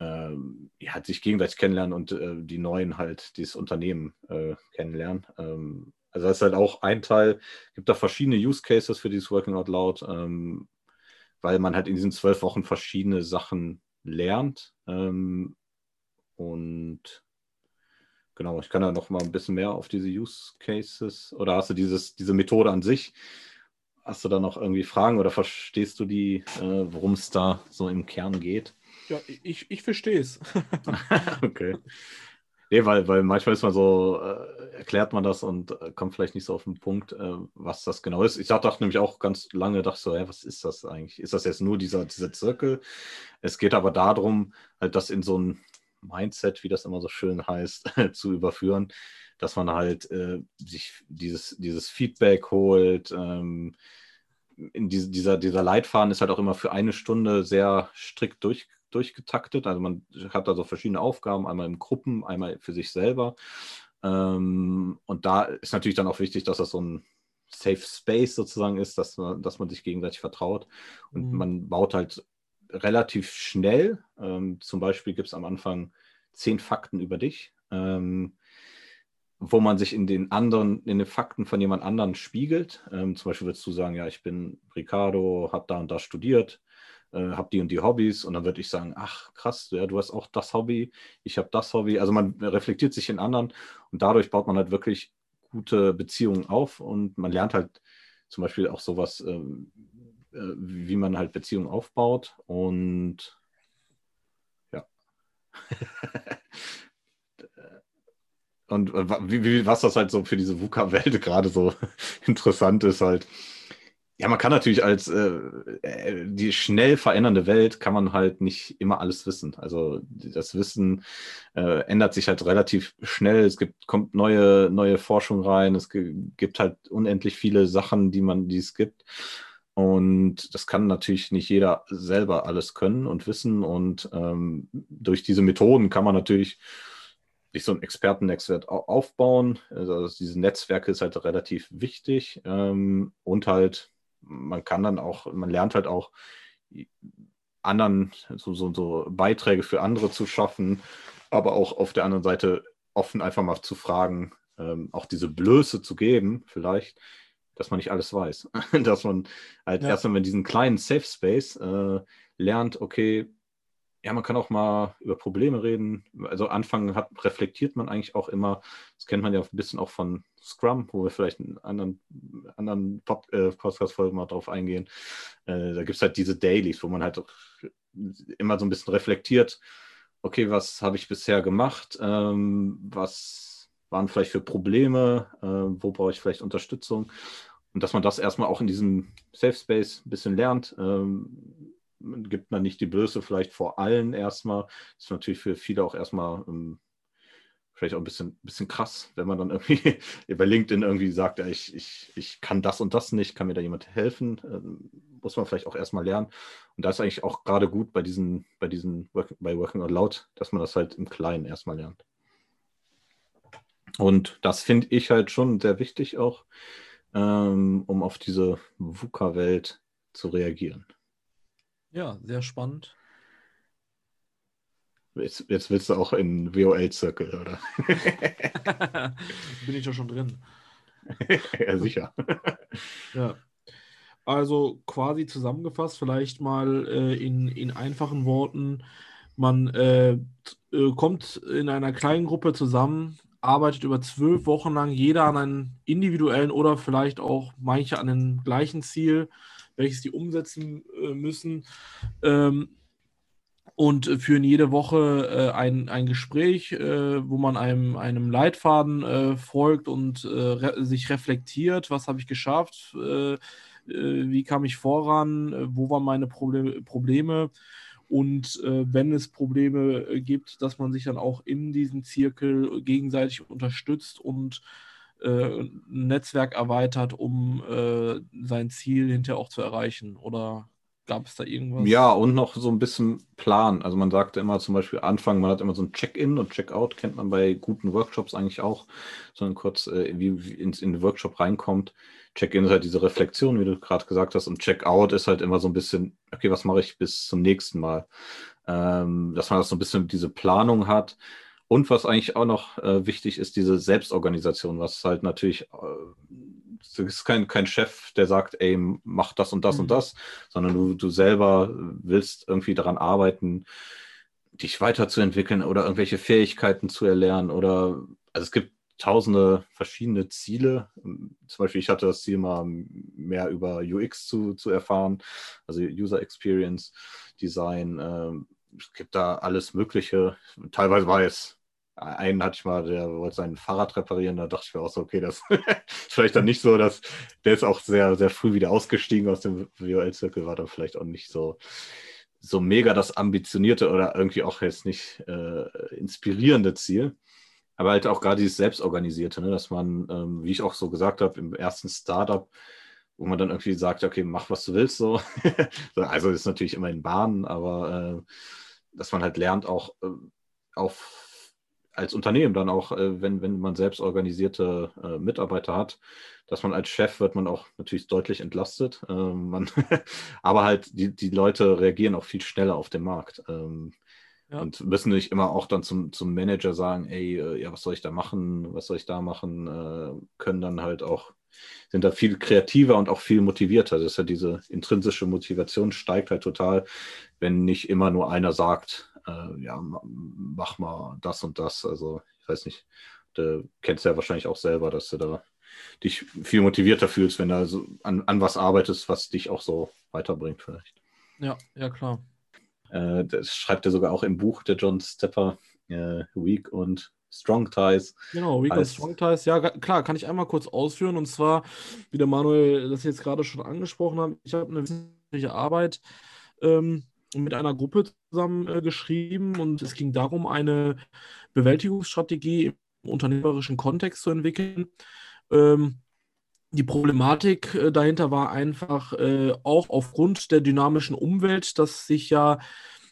ähm, ja, halt sich gegenseitig kennenlernen und äh, die Neuen halt dieses Unternehmen äh, kennenlernen. Ähm, also das ist halt auch ein Teil, gibt da verschiedene Use Cases für dieses Working Out Loud, ähm, weil man halt in diesen zwölf Wochen verschiedene Sachen lernt. Ähm, und genau, ich kann da noch mal ein bisschen mehr auf diese Use Cases oder hast du dieses, diese Methode an sich? Hast du da noch irgendwie Fragen oder verstehst du die, äh, worum es da so im Kern geht? Ja, ich, ich verstehe es. okay. Nee, weil, weil manchmal ist man so, äh, erklärt man das und äh, kommt vielleicht nicht so auf den Punkt, äh, was das genau ist. Ich dachte nämlich auch ganz lange, dachte so, hä, was ist das eigentlich? Ist das jetzt nur dieser, dieser Zirkel? Es geht aber darum, halt das in so ein Mindset, wie das immer so schön heißt, zu überführen, dass man halt äh, sich dieses, dieses Feedback holt, ähm, in diese, dieser, dieser Leitfaden ist halt auch immer für eine Stunde sehr strikt durch, durchgetaktet. Also man hat da so verschiedene Aufgaben, einmal in Gruppen, einmal für sich selber. Ähm, und da ist natürlich dann auch wichtig, dass das so ein Safe Space sozusagen ist, dass man, dass man sich gegenseitig vertraut. Und mhm. man baut halt relativ schnell. Ähm, zum Beispiel gibt es am Anfang zehn Fakten über dich. Ähm, wo man sich in den anderen, in den Fakten von jemand anderen spiegelt. Ähm, zum Beispiel würdest du sagen, ja, ich bin Ricardo, habe da und da studiert, äh, habe die und die Hobbys und dann würde ich sagen, ach krass, ja, du hast auch das Hobby, ich habe das Hobby. Also man reflektiert sich in anderen und dadurch baut man halt wirklich gute Beziehungen auf und man lernt halt zum Beispiel auch sowas, äh, äh, wie man halt Beziehungen aufbaut und ja. und wie, wie, was das halt so für diese VUCA-Welt gerade so interessant ist, halt. Ja, man kann natürlich als äh, äh, die schnell verändernde Welt kann man halt nicht immer alles wissen. Also das Wissen äh, ändert sich halt relativ schnell. Es gibt, kommt neue, neue Forschung rein. Es gibt halt unendlich viele Sachen, die man, die es gibt. Und das kann natürlich nicht jeder selber alles können und wissen. Und ähm, durch diese Methoden kann man natürlich sich so ein Expertennetzwerk aufbauen. Also diese Netzwerke ist halt relativ wichtig ähm, und halt man kann dann auch, man lernt halt auch anderen so, so, so Beiträge für andere zu schaffen, aber auch auf der anderen Seite offen einfach mal zu fragen, ähm, auch diese Blöße zu geben, vielleicht, dass man nicht alles weiß. dass man halt ja. erstmal in diesem kleinen Safe Space äh, lernt, okay, ja, man kann auch mal über Probleme reden. Also anfangen hat, reflektiert man eigentlich auch immer. Das kennt man ja ein bisschen auch von Scrum, wo wir vielleicht in anderen, anderen Pod, äh, Podcast-Folgen mal drauf eingehen. Äh, da gibt es halt diese Dailies, wo man halt immer so ein bisschen reflektiert, okay, was habe ich bisher gemacht? Ähm, was waren vielleicht für Probleme? Äh, wo brauche ich vielleicht Unterstützung? Und dass man das erstmal auch in diesem Safe Space ein bisschen lernt. Ähm, gibt man nicht die Blöße vielleicht vor allen erstmal. Das ist natürlich für viele auch erstmal ähm, vielleicht auch ein bisschen, bisschen krass, wenn man dann irgendwie über LinkedIn irgendwie sagt, ja, ich, ich, ich kann das und das nicht, kann mir da jemand helfen? Ähm, muss man vielleicht auch erstmal lernen. Und da ist eigentlich auch gerade gut bei diesen, bei diesen bei Working Out Loud, dass man das halt im Kleinen erstmal lernt. Und das finde ich halt schon sehr wichtig auch, ähm, um auf diese VUCA-Welt zu reagieren. Ja, sehr spannend. Jetzt, jetzt willst du auch in WOL-Zirkel, oder? Bin ich doch schon drin. ja, sicher. ja. Also quasi zusammengefasst, vielleicht mal äh, in, in einfachen Worten, man äh, äh, kommt in einer kleinen Gruppe zusammen, arbeitet über zwölf Wochen lang jeder an einem individuellen oder vielleicht auch manche an einem gleichen Ziel welches die umsetzen äh, müssen. Ähm, und führen jede Woche äh, ein, ein Gespräch, äh, wo man einem, einem Leitfaden folgt und sich reflektiert, was habe ich geschafft, wie kam ich voran, wo waren meine Proble Probleme und wenn es Probleme gibt, dass man sich dann auch in diesem Zirkel gegenseitig unterstützt und äh, ein Netzwerk erweitert, um äh, sein Ziel hinterher auch zu erreichen? Oder gab es da irgendwas? Ja, und noch so ein bisschen Plan. Also man sagte immer zum Beispiel Anfang, man hat immer so ein Check-in und Check-out, kennt man bei guten Workshops eigentlich auch, sondern kurz, äh, wie, wie ins, in den Workshop reinkommt. Check-in ist halt diese Reflexion, wie du gerade gesagt hast, und Check-out ist halt immer so ein bisschen, okay, was mache ich bis zum nächsten Mal? ähm, dass man das so ein bisschen diese Planung hat. Und was eigentlich auch noch äh, wichtig ist, diese Selbstorganisation, was halt natürlich, äh, es ist kein, kein Chef, der sagt, ey, mach das und das mhm. und das, sondern du, du selber willst irgendwie daran arbeiten, dich weiterzuentwickeln oder irgendwelche Fähigkeiten zu erlernen oder, also es gibt tausende verschiedene Ziele. Zum Beispiel, ich hatte das Ziel mal mehr über UX zu, zu erfahren, also User Experience Design. Ähm, es gibt da alles Mögliche. Teilweise war es, einen hatte ich mal, der wollte sein Fahrrad reparieren, da dachte ich mir auch so, okay, das ist vielleicht dann nicht so, dass der ist auch sehr, sehr früh wieder ausgestiegen aus dem VOL-Zirkel, war dann vielleicht auch nicht so, so mega das ambitionierte oder irgendwie auch jetzt nicht äh, inspirierende Ziel. Aber halt auch gerade dieses Selbstorganisierte, ne? dass man, ähm, wie ich auch so gesagt habe, im ersten Startup, wo man dann irgendwie sagt, okay, mach was du willst, so. also ist natürlich immer in Bahnen, aber äh, dass man halt lernt, auch äh, auf als Unternehmen dann auch, äh, wenn, wenn man selbst organisierte äh, Mitarbeiter hat, dass man als Chef wird man auch natürlich deutlich entlastet. Ähm, man aber halt die, die Leute reagieren auch viel schneller auf den Markt. Ähm, ja. Und müssen nicht immer auch dann zum, zum Manager sagen, ey, äh, ja, was soll ich da machen, was soll ich da machen, äh, können dann halt auch, sind da viel kreativer und auch viel motivierter. Das ist ja diese intrinsische Motivation steigt halt total, wenn nicht immer nur einer sagt, äh, ja, mach mal das und das. Also, ich weiß nicht, du kennst ja wahrscheinlich auch selber, dass du da dich viel motivierter fühlst, wenn du so an, an was arbeitest, was dich auch so weiterbringt vielleicht. Ja, ja, klar. Äh, das schreibt er sogar auch im Buch, der John Stepper, äh, Weak und Strong Ties. Genau, Weak und Strong Ties. Ja, klar, kann ich einmal kurz ausführen. Und zwar, wie der Manuel das jetzt gerade schon angesprochen hat, ich habe eine wissenschaftliche Arbeit ähm, mit einer Gruppe zusammen äh, geschrieben und es ging darum, eine Bewältigungsstrategie im unternehmerischen Kontext zu entwickeln. Ähm, die Problematik äh, dahinter war einfach äh, auch aufgrund der dynamischen Umwelt, dass sich ja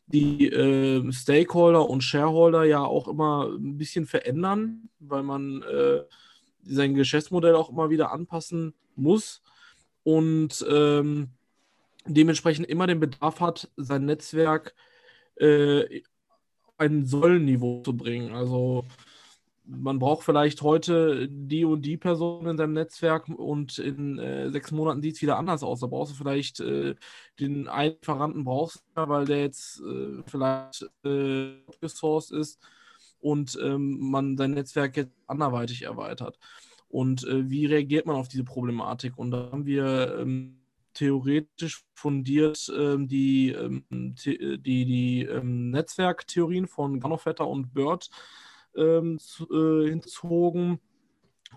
die äh, Stakeholder und Shareholder ja auch immer ein bisschen verändern, weil man äh, sein Geschäftsmodell auch immer wieder anpassen muss und ähm, dementsprechend immer den Bedarf hat, sein Netzwerk äh, ein Sollniveau zu bringen. Also man braucht vielleicht heute die und die Person in seinem Netzwerk und in äh, sechs Monaten sieht es wieder anders aus. Da brauchst du vielleicht äh, den einen Lieferanten brauchst weil der jetzt äh, vielleicht äh, gesourced ist und ähm, man sein Netzwerk jetzt anderweitig erweitert. Und äh, wie reagiert man auf diese Problematik? Und da haben wir ähm, theoretisch fundiert ähm, die, ähm, die, die ähm, Netzwerktheorien von Ganovetter und Bird ähm, zu, äh, hinzogen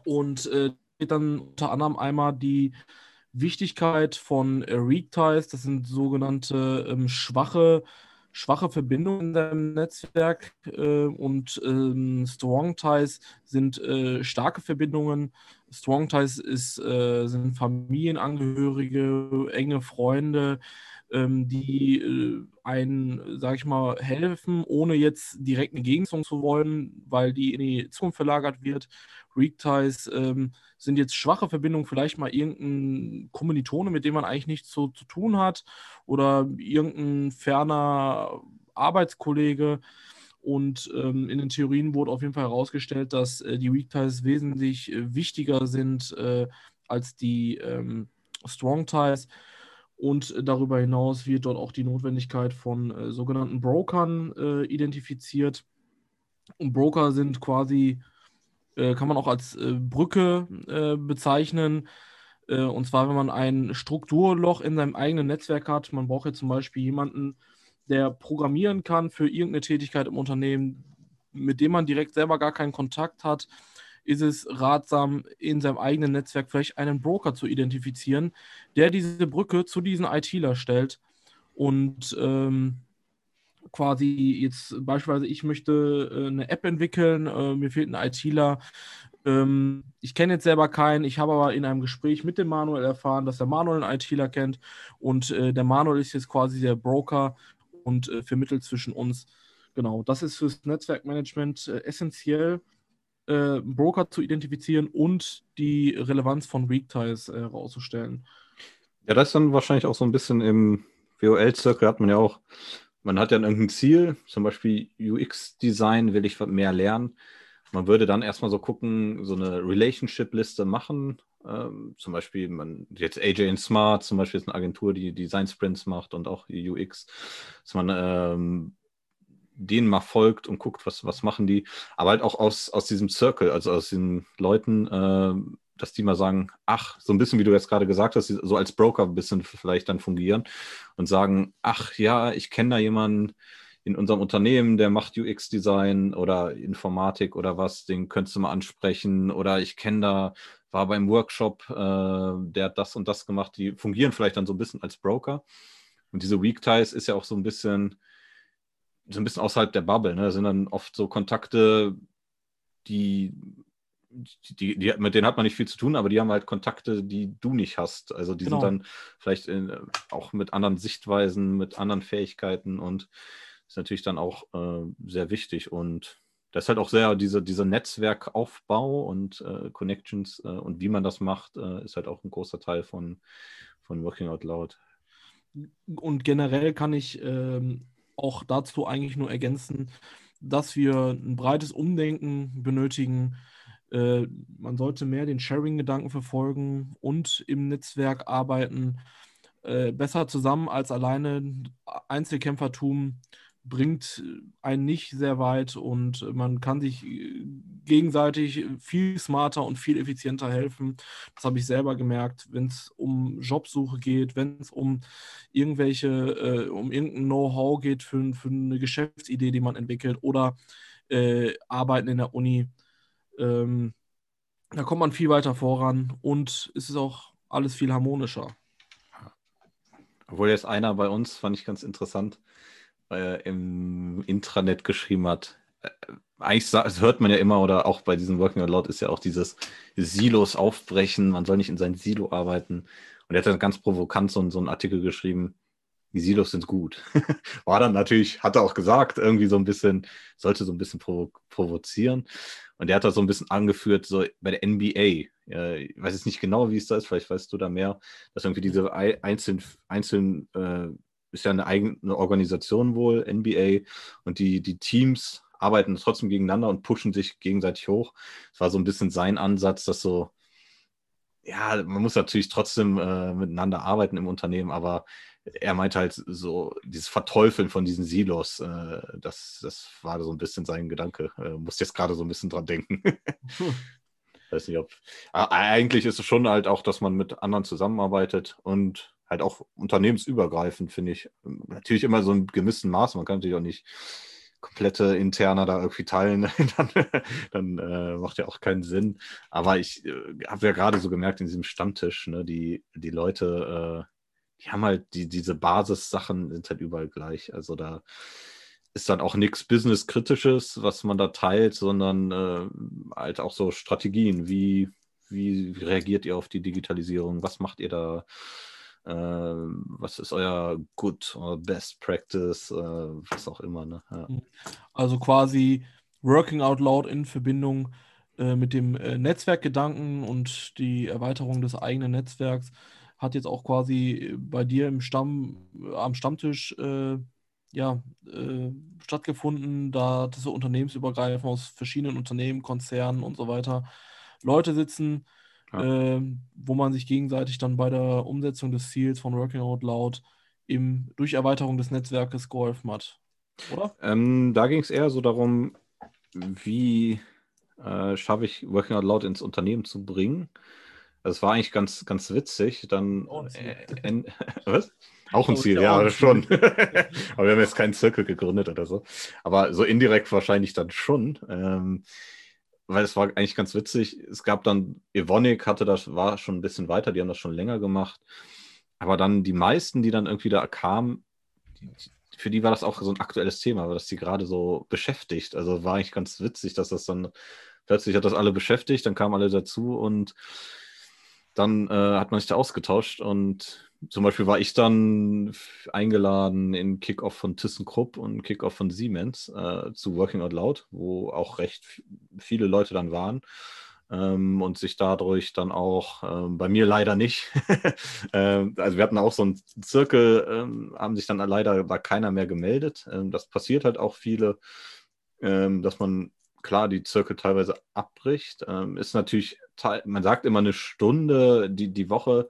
und äh, dann unter anderem einmal die Wichtigkeit von äh, Weak Ties, das sind sogenannte ähm, schwache, schwache Verbindungen in deinem Netzwerk äh, und ähm, Strong Ties sind äh, starke Verbindungen. Strong Ties ist, äh, sind Familienangehörige, enge Freunde, ähm, die äh, einen, sag ich mal, helfen, ohne jetzt direkt eine Gegensong zu wollen, weil die in die Zukunft verlagert wird. Reek-Ties ähm, sind jetzt schwache Verbindungen, vielleicht mal irgendein Kommilitone, mit dem man eigentlich nichts zu, zu tun hat, oder irgendein ferner Arbeitskollege. Und ähm, in den Theorien wurde auf jeden Fall herausgestellt, dass äh, die Weak Ties wesentlich äh, wichtiger sind äh, als die ähm, Strong Ties. Und darüber hinaus wird dort auch die Notwendigkeit von äh, sogenannten Brokern äh, identifiziert. Und Broker sind quasi, äh, kann man auch als äh, Brücke äh, bezeichnen. Äh, und zwar, wenn man ein Strukturloch in seinem eigenen Netzwerk hat. Man braucht jetzt zum Beispiel jemanden, der programmieren kann für irgendeine Tätigkeit im Unternehmen, mit dem man direkt selber gar keinen Kontakt hat ist es ratsam, in seinem eigenen Netzwerk vielleicht einen Broker zu identifizieren, der diese Brücke zu diesen ITler stellt und ähm, quasi jetzt beispielsweise, ich möchte äh, eine App entwickeln, äh, mir fehlt ein ITler. Ähm, ich kenne jetzt selber keinen, ich habe aber in einem Gespräch mit dem Manuel erfahren, dass der Manuel einen ITler kennt und äh, der Manuel ist jetzt quasi der Broker und äh, vermittelt zwischen uns. Genau, das ist fürs Netzwerkmanagement äh, essentiell äh, Broker zu identifizieren und die Relevanz von Weak Ties äh, herauszustellen. Ja, das ist dann wahrscheinlich auch so ein bisschen im WOL-Zirkel hat man ja auch man hat ja irgendein Ziel, zum Beispiel UX-Design will ich mehr lernen. Man würde dann erstmal so gucken, so eine Relationship-Liste machen. Ähm, zum Beispiel, man, jetzt AJ Smart zum Beispiel ist eine Agentur, die Design Sprints macht und auch UX, dass man ähm, denen mal folgt und guckt, was, was machen die. Aber halt auch aus, aus diesem Circle, also aus den Leuten, äh, dass die mal sagen, ach, so ein bisschen wie du jetzt gerade gesagt hast, so als Broker ein bisschen vielleicht dann fungieren und sagen, ach ja, ich kenne da jemanden, in unserem Unternehmen, der macht UX-Design oder Informatik oder was, den könntest du mal ansprechen. Oder ich kenne da, war beim Workshop, äh, der hat das und das gemacht. Die fungieren vielleicht dann so ein bisschen als Broker. Und diese Weak Ties ist ja auch so ein bisschen, so ein bisschen außerhalb der Bubble. Ne? Das sind dann oft so Kontakte, die, die, die, mit denen hat man nicht viel zu tun, aber die haben halt Kontakte, die du nicht hast. Also die genau. sind dann vielleicht in, auch mit anderen Sichtweisen, mit anderen Fähigkeiten und ist natürlich dann auch äh, sehr wichtig und das ist halt auch sehr diese, dieser Netzwerkaufbau und äh, Connections äh, und wie man das macht, äh, ist halt auch ein großer Teil von, von Working Out Loud. Und generell kann ich ähm, auch dazu eigentlich nur ergänzen, dass wir ein breites Umdenken benötigen. Äh, man sollte mehr den Sharing-Gedanken verfolgen und im Netzwerk arbeiten. Äh, besser zusammen als alleine Einzelkämpfertum bringt einen nicht sehr weit und man kann sich äh, gegenseitig viel smarter und viel effizienter helfen. Das habe ich selber gemerkt, wenn es um Jobsuche geht, wenn es um irgendwelche, äh, um irgendein Know-how geht für, für, eine Geschäftsidee, die man entwickelt oder äh, Arbeiten in der Uni. Ähm, da kommt man viel weiter voran und es ist auch alles viel harmonischer. Obwohl jetzt einer bei uns, fand ich ganz interessant, äh, im Intranet geschrieben hat. Äh, eigentlich hört man ja immer, oder auch bei diesem Working Out Loud ist ja auch dieses Silos aufbrechen, man soll nicht in sein Silo arbeiten. Und er hat dann ganz provokant so, so einen Artikel geschrieben, die Silos sind gut. War dann natürlich, hat er auch gesagt, irgendwie so ein bisschen, sollte so ein bisschen provo provozieren. Und er hat das so ein bisschen angeführt, so bei der NBA. Äh, ich weiß jetzt nicht genau, wie es da ist, vielleicht weißt du da mehr, dass irgendwie diese einzelnen, einzelnen äh, ist ja eine eigene Organisation wohl, NBA, und die, die Teams arbeiten trotzdem gegeneinander und pushen sich gegenseitig hoch. Es war so ein bisschen sein Ansatz, dass so, ja, man muss natürlich trotzdem äh, miteinander arbeiten im Unternehmen, aber er meinte halt so, dieses Verteufeln von diesen Silos, äh, das, das war so ein bisschen sein Gedanke. Äh, muss jetzt gerade so ein bisschen dran denken. hm. Weiß nicht, ob. Eigentlich ist es schon halt auch, dass man mit anderen zusammenarbeitet und halt auch unternehmensübergreifend, finde ich. Natürlich immer so ein gewissen Maß. Man kann natürlich auch nicht komplette Interner da irgendwie teilen, dann, dann äh, macht ja auch keinen Sinn. Aber ich äh, habe ja gerade so gemerkt in diesem Stammtisch, ne, die, die Leute, äh, die haben halt die, diese Basissachen sind halt überall gleich. Also da ist dann auch nichts Business-Kritisches, was man da teilt, sondern äh, halt auch so Strategien. Wie, wie reagiert ihr auf die Digitalisierung? Was macht ihr da? Ähm, was ist euer Good oder Best Practice, äh, was auch immer. Ne? Ja. Mhm. Also quasi Working Out Loud in Verbindung äh, mit dem äh, Netzwerkgedanken und die Erweiterung des eigenen Netzwerks hat jetzt auch quasi bei dir im Stamm, am Stammtisch äh, ja, äh, stattgefunden, da das so unternehmensübergreifend aus verschiedenen Unternehmen, Konzernen und so weiter Leute sitzen, ja. äh, wo man sich gegenseitig dann bei der Umsetzung des Ziels von Working Out Loud im, durch Erweiterung des Netzwerkes geholfen hat. Oder? Ähm, da ging es eher so darum, wie äh, schaffe ich Working Out Loud ins Unternehmen zu bringen. Das war eigentlich ganz, ganz witzig. Dann, oh, äh, was? Auch ein Ziel, ja, schon. Aber wir haben jetzt keinen Circle gegründet oder so. Aber so indirekt wahrscheinlich dann schon. Ähm, weil es war eigentlich ganz witzig. Es gab dann, Evonik hatte das, war schon ein bisschen weiter, die haben das schon länger gemacht. Aber dann die meisten, die dann irgendwie da kamen, für die war das auch so ein aktuelles Thema, dass die gerade so beschäftigt. Also war eigentlich ganz witzig, dass das dann plötzlich hat das alle beschäftigt, dann kamen alle dazu und dann äh, hat man sich da ausgetauscht und zum Beispiel war ich dann eingeladen in Kickoff von ThyssenKrupp und Kickoff von Siemens äh, zu Working Out Loud, wo auch recht viele Leute dann waren. ähm, und sich dadurch dann auch, ähm, bei mir leider nicht, ähm, also wir hatten auch so einen Zirkel, ähm, haben sich dann leider war keiner mehr gemeldet. Ähm, das passiert halt auch viele, ähm, dass man klar die Zirkel teilweise abbricht. ist natürlich, man sagt immer eine Stunde die, die Woche,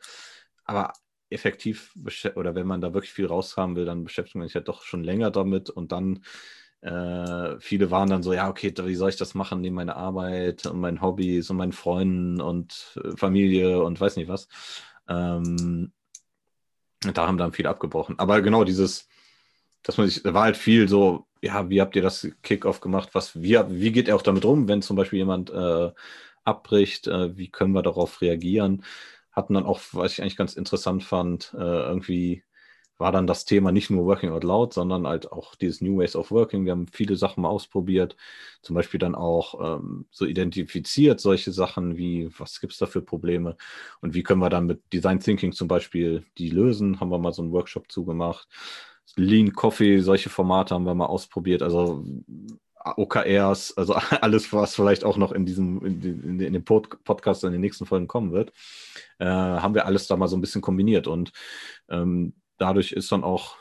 aber effektiv oder wenn man da wirklich viel raushaben will, dann beschäftigt man sich ja doch schon länger damit und dann äh, viele waren dann so, ja, okay, wie soll ich das machen neben meiner Arbeit und meinen Hobbys und meinen Freunden und äh, Familie und weiß nicht was. Ähm, da haben dann viel abgebrochen. Aber genau dieses, dass man sich, da war halt viel so, ja, wie habt ihr das Kickoff gemacht? Was, wie, wie geht er auch damit rum, wenn zum Beispiel jemand äh, abbricht? Äh, wie können wir darauf reagieren? Hatten dann auch, was ich eigentlich ganz interessant fand, äh, irgendwie war dann das Thema nicht nur Working Out Loud, sondern halt auch dieses New Ways of Working. Wir haben viele Sachen mal ausprobiert, zum Beispiel dann auch ähm, so identifiziert solche Sachen wie, was gibt es da für Probleme und wie können wir dann mit Design Thinking zum Beispiel die lösen, haben wir mal so einen Workshop zugemacht. Lean Coffee, solche Formate haben wir mal ausprobiert, also OKRs, also alles, was vielleicht auch noch in diesem, in, in dem Podcast in den nächsten Folgen kommen wird, äh, haben wir alles da mal so ein bisschen kombiniert und ähm, dadurch ist dann auch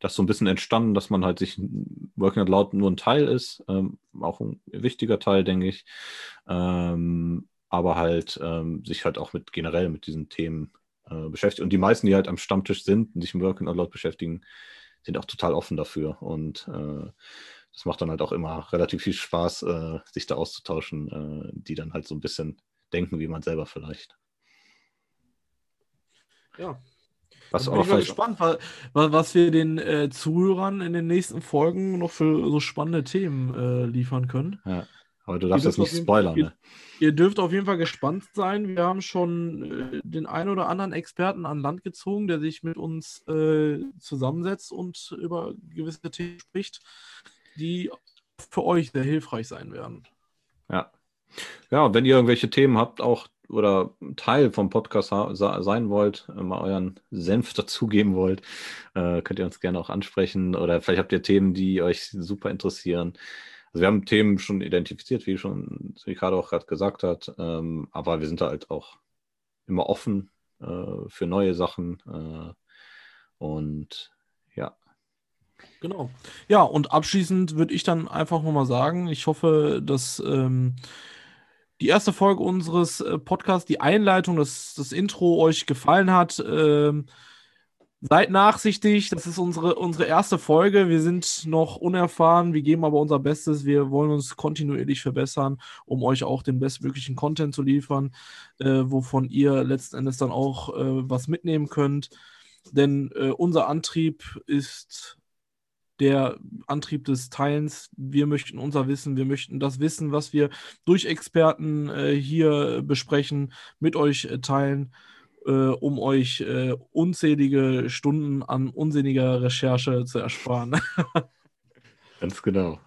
das so ein bisschen entstanden, dass man halt sich Working Out Loud nur ein Teil ist, ähm, auch ein wichtiger Teil, denke ich, ähm, aber halt ähm, sich halt auch mit generell mit diesen Themen äh, beschäftigt. Und die meisten, die halt am Stammtisch sind und sich mit Working Out Loud beschäftigen, sind auch total offen dafür. Und äh, das macht dann halt auch immer relativ viel Spaß, äh, sich da auszutauschen, äh, die dann halt so ein bisschen denken, wie man selber vielleicht. Ja, was bin ich mal gespannt, was, was wir den äh, Zuhörern in den nächsten Folgen noch für so spannende Themen äh, liefern können. Ja. Aber du darfst das nicht spoilern. Ihr, ne? ihr, dürft auf jeden Fall gespannt sein. Wir haben schon äh, den einen oder anderen Experten an Land gezogen, der sich mit uns äh, zusammensetzt und über gewisse Themen spricht, die für euch sehr hilfreich sein werden. Ja. Ja, und wenn ihr irgendwelche Themen habt, auch oder Teil vom Podcast sein wollt, äh, mal euren Senf dazugeben wollt, äh, könnt ihr uns gerne auch ansprechen. Oder vielleicht habt ihr Themen, die euch super interessieren. Also wir haben Themen schon identifiziert, wie schon Ricardo auch gerade gesagt hat, ähm, aber wir sind da halt auch immer offen äh, für neue Sachen. Äh, und ja. Genau. Ja, und abschließend würde ich dann einfach nochmal sagen, ich hoffe, dass ähm, die erste Folge unseres äh, Podcasts, die Einleitung, das, das Intro euch gefallen hat. Ähm, seid nachsichtig, das ist unsere, unsere erste Folge. Wir sind noch unerfahren, wir geben aber unser Bestes. Wir wollen uns kontinuierlich verbessern, um euch auch den bestmöglichen Content zu liefern, äh, wovon ihr letzten Endes dann auch äh, was mitnehmen könnt. Denn äh, unser Antrieb ist der Antrieb des Teilens. Wir möchten unser Wissen, wir möchten das Wissen, was wir durch Experten äh, hier besprechen, mit euch äh, teilen, äh, um euch äh, unzählige Stunden an unsinniger Recherche zu ersparen. Ganz genau.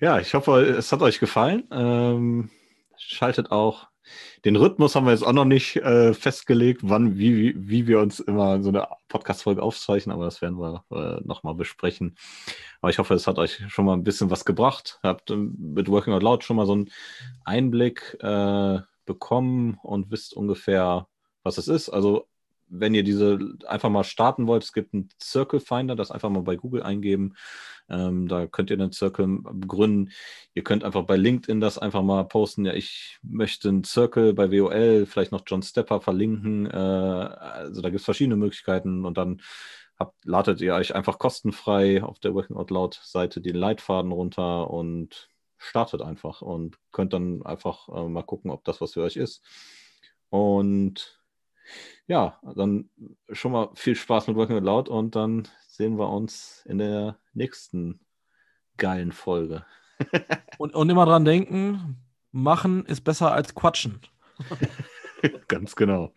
Ja, ich hoffe, es hat euch gefallen. Ähm, schaltet auch den Rhythmus haben wir jetzt auch noch nicht äh, festgelegt, wann, wie, wie, wie, wir uns immer so eine Podcast-Folge aufzeichnen, aber das werden wir äh, nochmal besprechen. Aber ich hoffe, es hat euch schon mal ein bisschen was gebracht. Habt ähm, mit Working Out Loud schon mal so einen Einblick äh, bekommen und wisst ungefähr, was es ist. Also wenn ihr diese einfach mal starten wollt, es gibt einen Circle Finder, das einfach mal bei Google eingeben. Ähm, da könnt ihr einen Circle gründen. Ihr könnt einfach bei LinkedIn das einfach mal posten. Ja, ich möchte einen Circle bei WOL, vielleicht noch John Stepper verlinken. Äh, also da gibt es verschiedene Möglichkeiten und dann habt, ladet ihr euch einfach kostenfrei auf der Working Out Loud Seite den Leitfaden runter und startet einfach und könnt dann einfach äh, mal gucken, ob das was für euch ist. Und ja, dann schon mal viel Spaß mit Working Out Loud und dann sehen wir uns in der nächsten geilen Folge. und, und immer dran denken, machen ist besser als quatschen. Ganz genau.